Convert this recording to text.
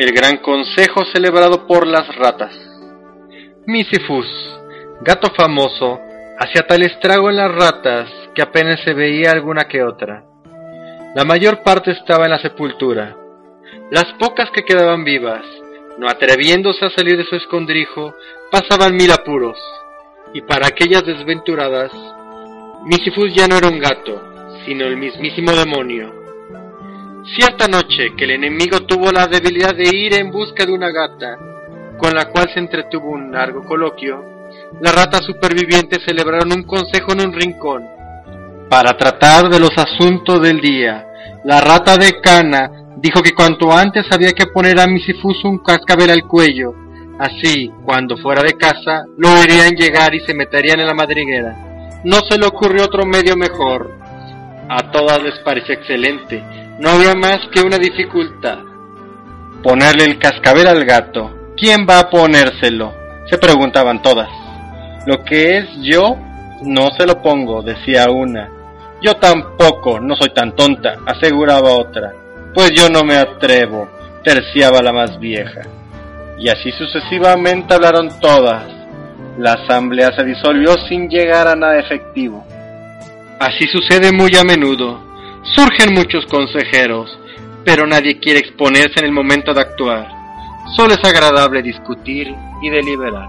El gran consejo celebrado por las ratas. Misifus, gato famoso, hacía tal estrago en las ratas que apenas se veía alguna que otra. La mayor parte estaba en la sepultura. Las pocas que quedaban vivas, no atreviéndose a salir de su escondrijo, pasaban mil apuros. Y para aquellas desventuradas, Misifus ya no era un gato, sino el mismísimo demonio. Cierta noche que el enemigo tuvo la debilidad de ir en busca de una gata, con la cual se entretuvo un largo coloquio, las ratas supervivientes celebraron un consejo en un rincón. Para tratar de los asuntos del día, la rata de cana dijo que cuanto antes había que poner a Misifus un cascabel al cuello, así, cuando fuera de casa, lo verían llegar y se meterían en la madriguera. No se le ocurrió otro medio mejor. A todas les pareció excelente, no había más que una dificultad. Ponerle el cascabel al gato. ¿Quién va a ponérselo? Se preguntaban todas. Lo que es yo, no se lo pongo, decía una. Yo tampoco, no soy tan tonta, aseguraba otra. Pues yo no me atrevo, terciaba la más vieja. Y así sucesivamente hablaron todas. La asamblea se disolvió sin llegar a nada efectivo. Así sucede muy a menudo. Surgen muchos consejeros, pero nadie quiere exponerse en el momento de actuar. Solo es agradable discutir y deliberar.